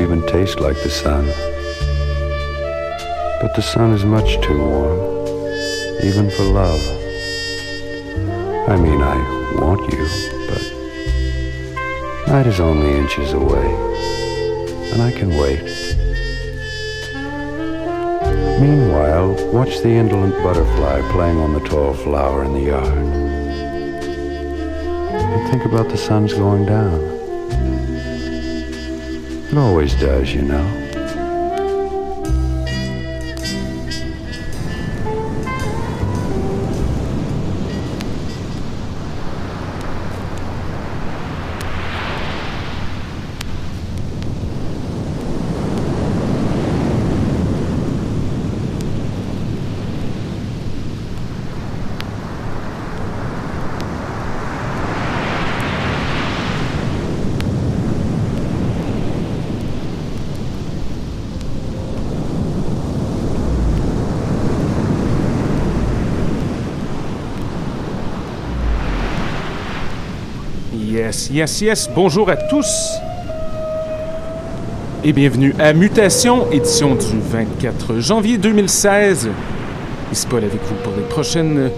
Even taste like the sun. But the sun is much too warm, even for love. I mean, I want you, but night is only inches away, and I can wait. Meanwhile, watch the indolent butterfly playing on the tall flower in the yard. And think about the sun's going down. It always does, you know. Yes. Bonjour à tous. Et bienvenue à Mutation, édition du 24 janvier 2016. Ici Paul avec vous pour les prochaines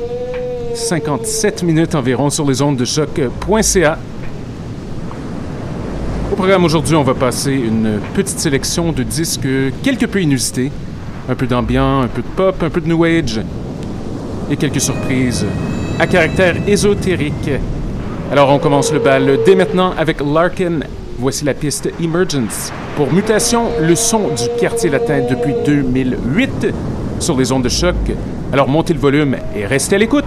57 minutes environ sur les ondes de choc.ca. Au programme aujourd'hui, on va passer une petite sélection de disques quelque peu inusités. Un peu d'ambiant, un peu de pop, un peu de new age et quelques surprises à caractère ésotérique. Alors on commence le bal dès maintenant avec Larkin. Voici la piste Emergence. Pour Mutation, le son du quartier latin depuis 2008 sur les ondes de choc. Alors montez le volume et restez à l'écoute.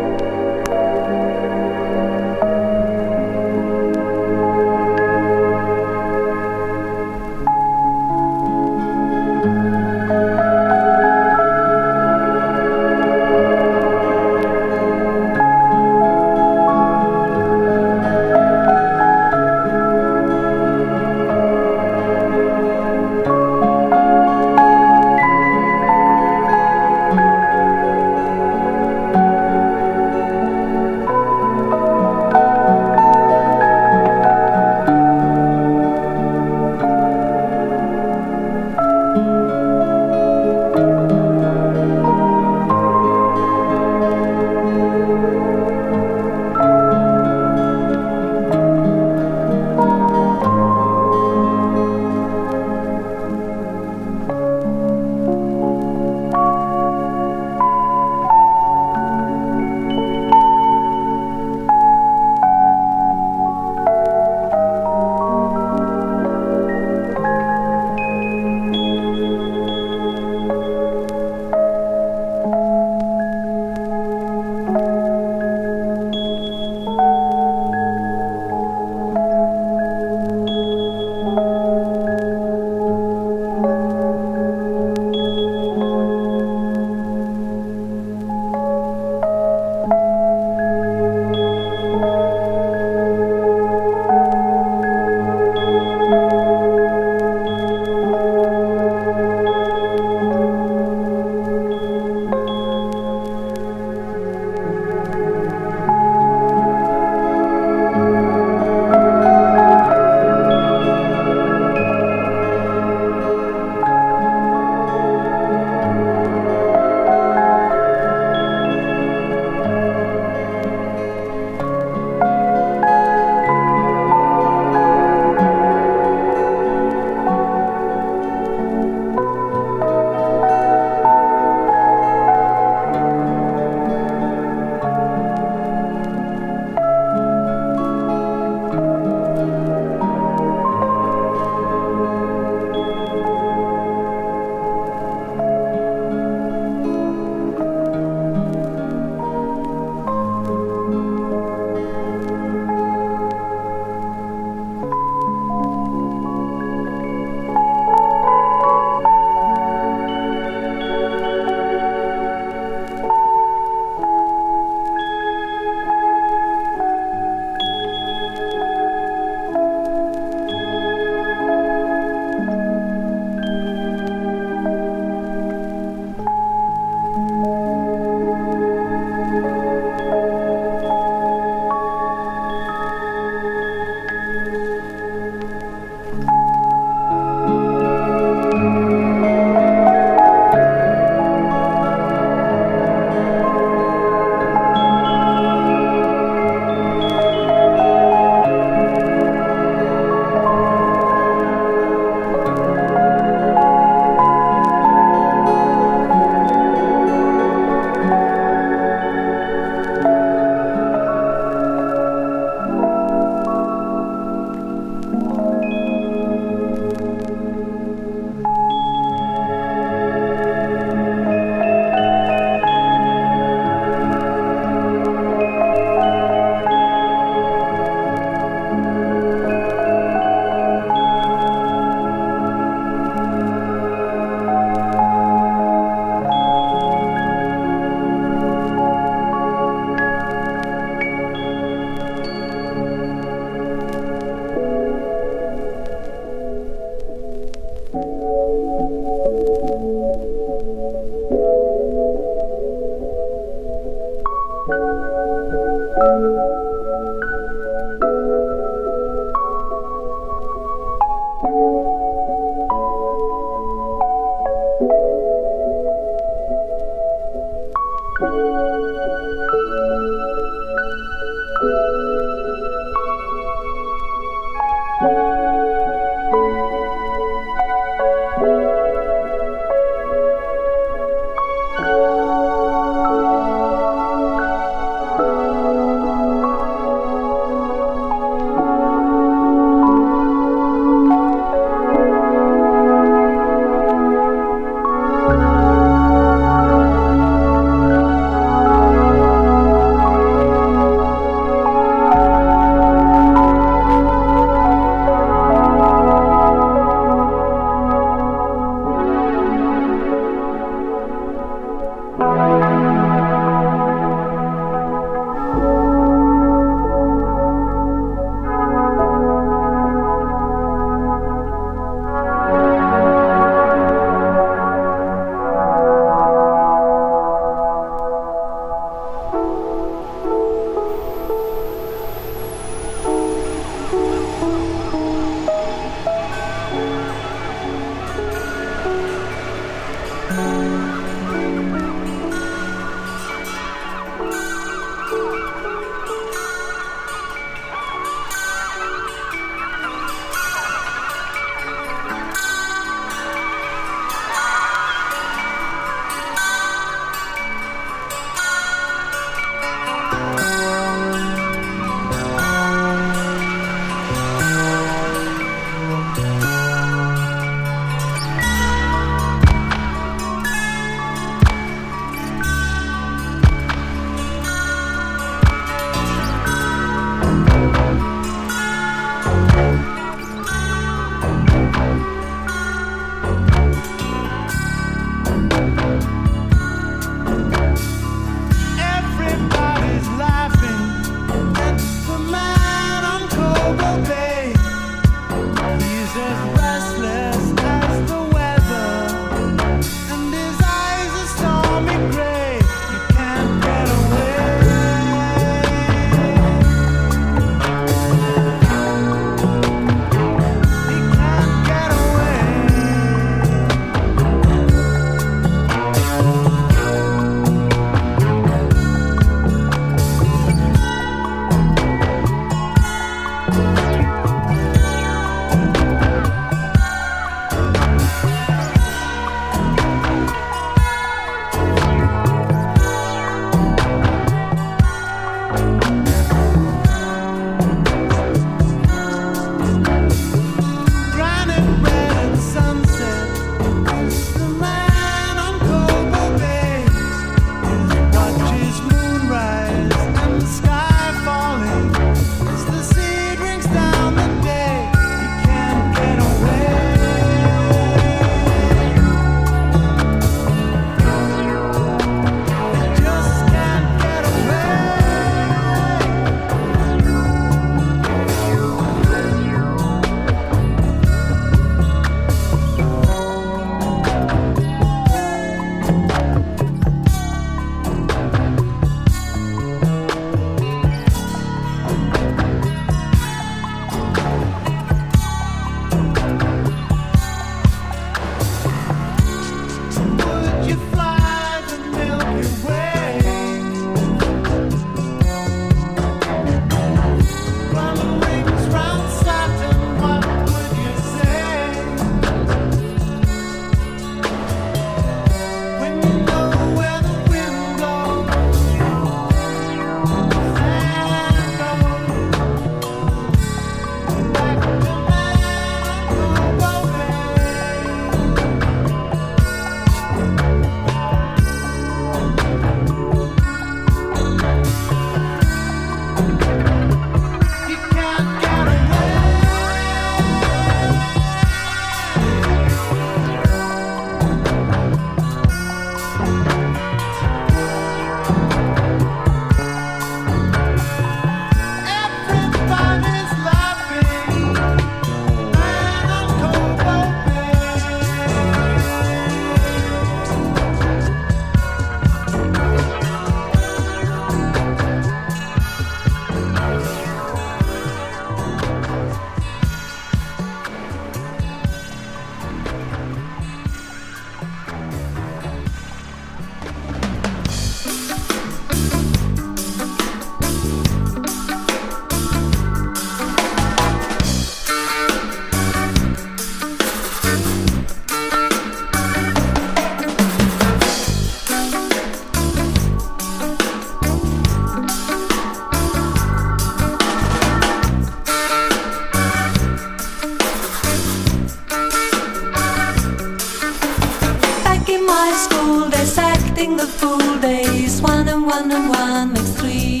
counting the full days. One and one and one makes three.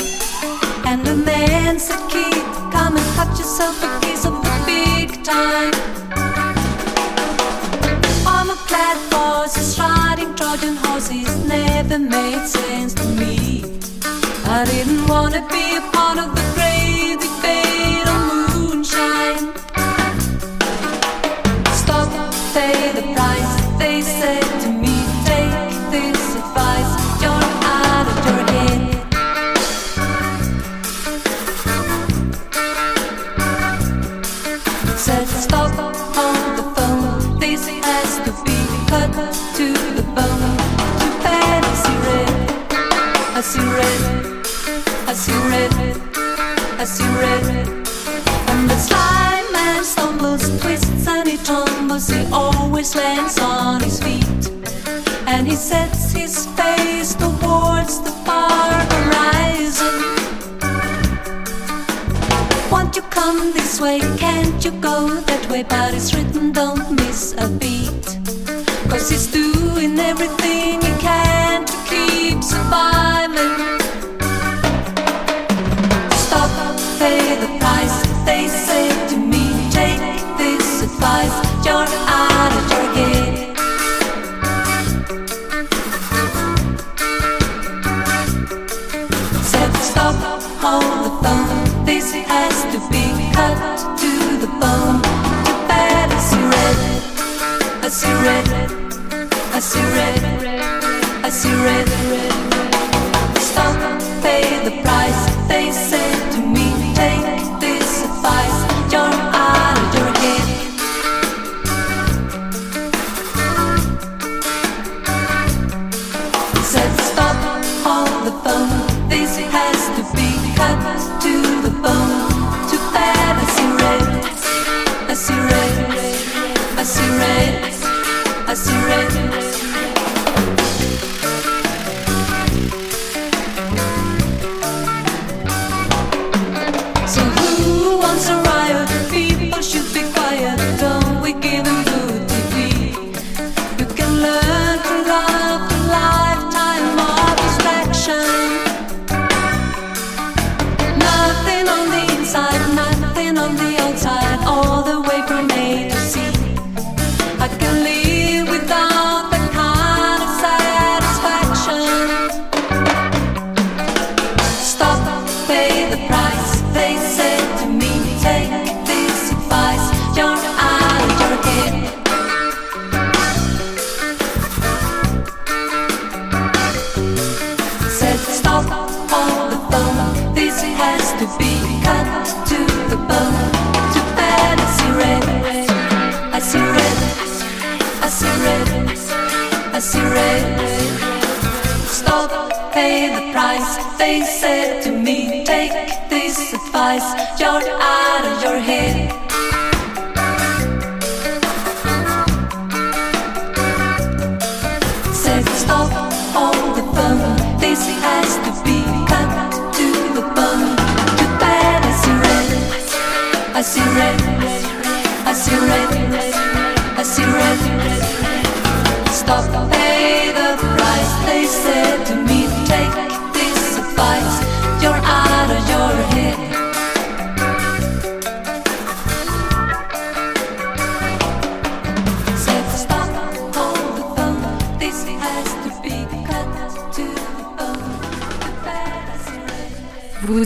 And the man said, "Keith, come and cut yourself a piece of the big time. On a platform, just riding Trojan horses never made sense to me. I didn't wanna be a part of the.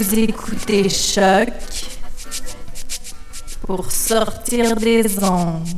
Vous écoutez Choc pour sortir des ondes.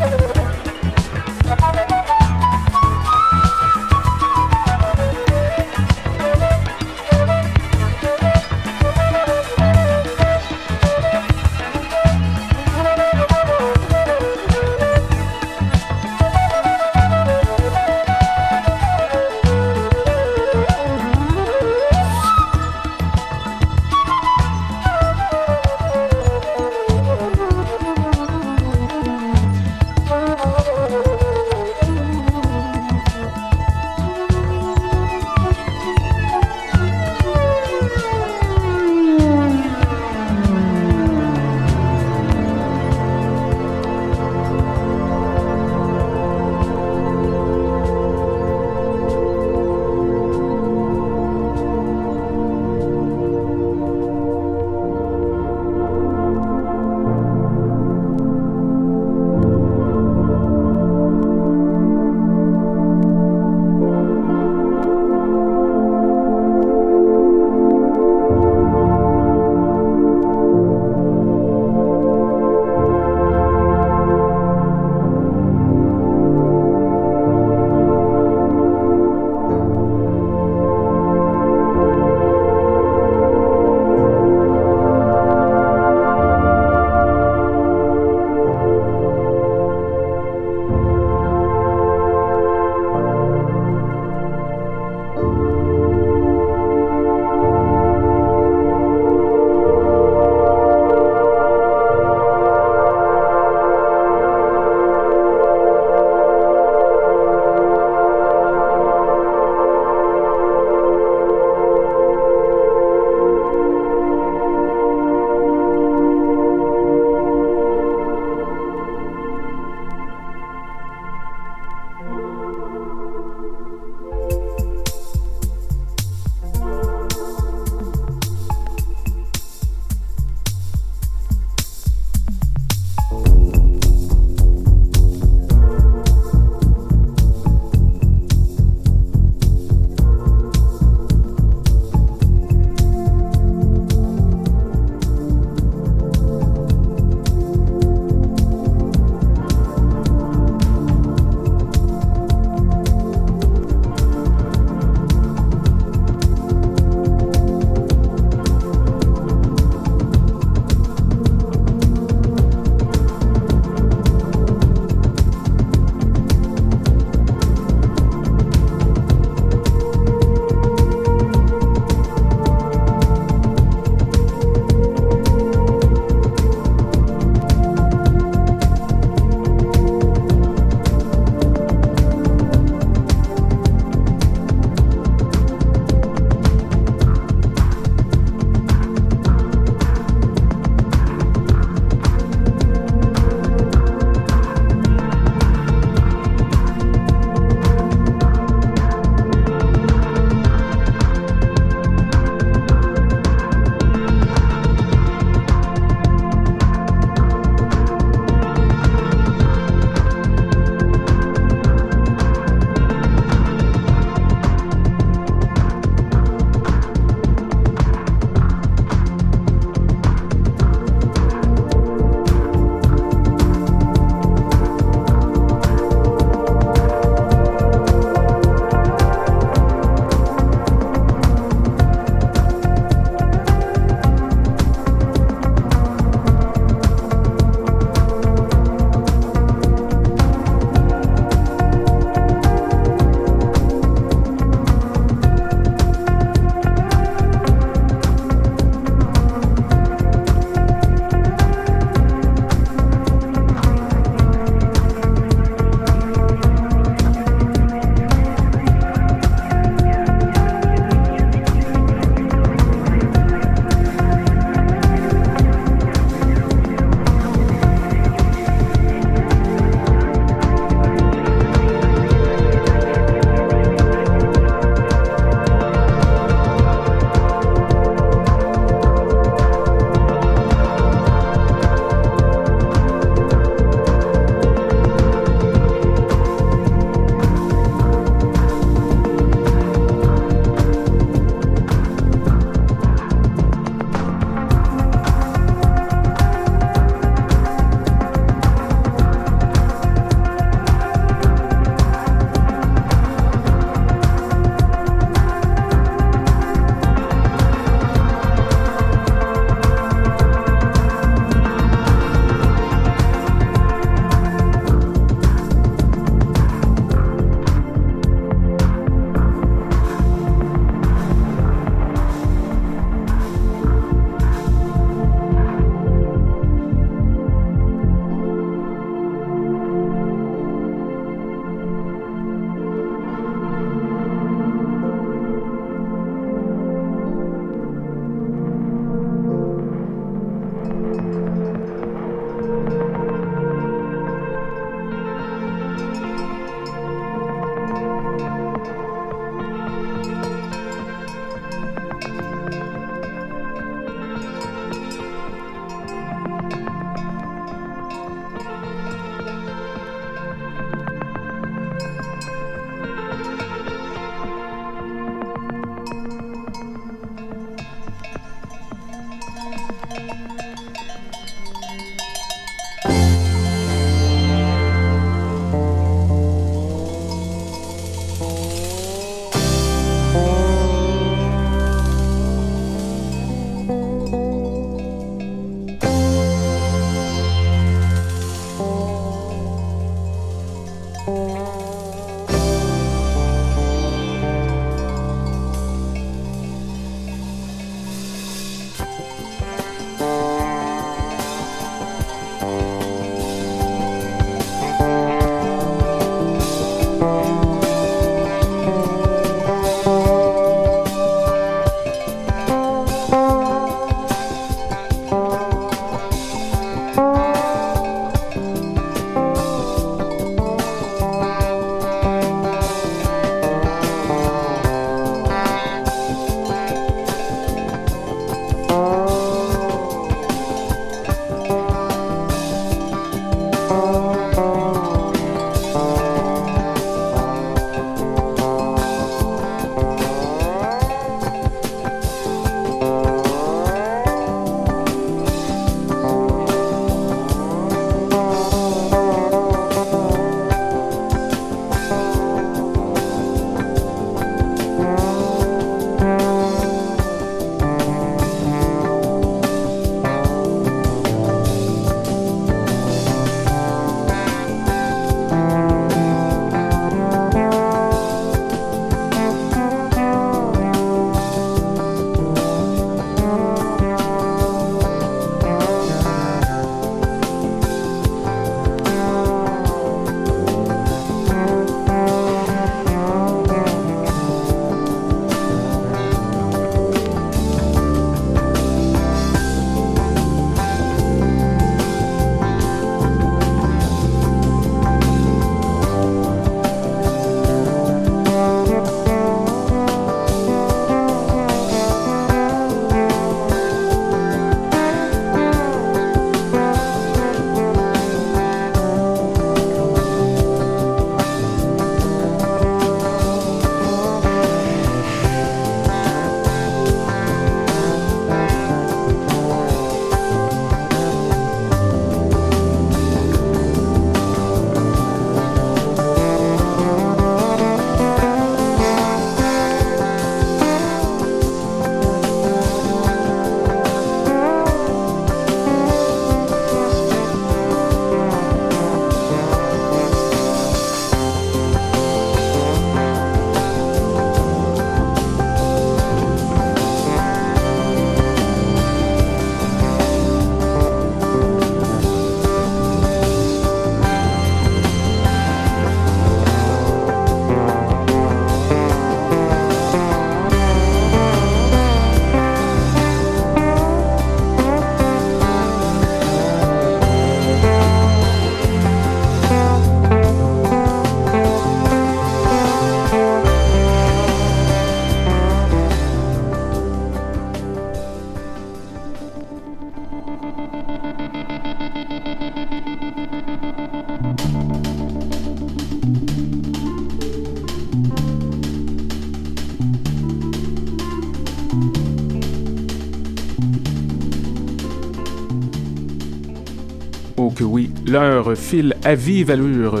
L'heure file à vive allure.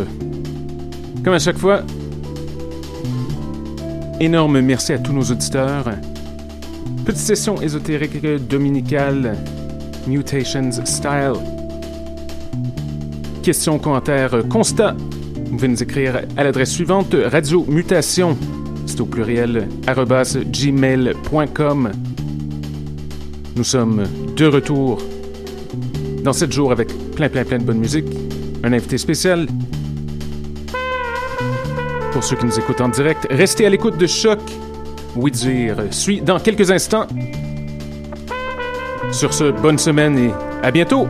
Comme à chaque fois, énorme merci à tous nos auditeurs. Petite session ésotérique dominicale, Mutations Style. Questions, commentaires, constats. Vous pouvez nous écrire à l'adresse suivante radio mutation, c'est au pluriel, gmail.com. Nous sommes de retour dans 7 jours avec plein, plein, plein de bonne musique. Un invité spécial. Pour ceux qui nous écoutent en direct, restez à l'écoute de Choc. Oui dire suit dans quelques instants. Sur ce, bonne semaine et à bientôt!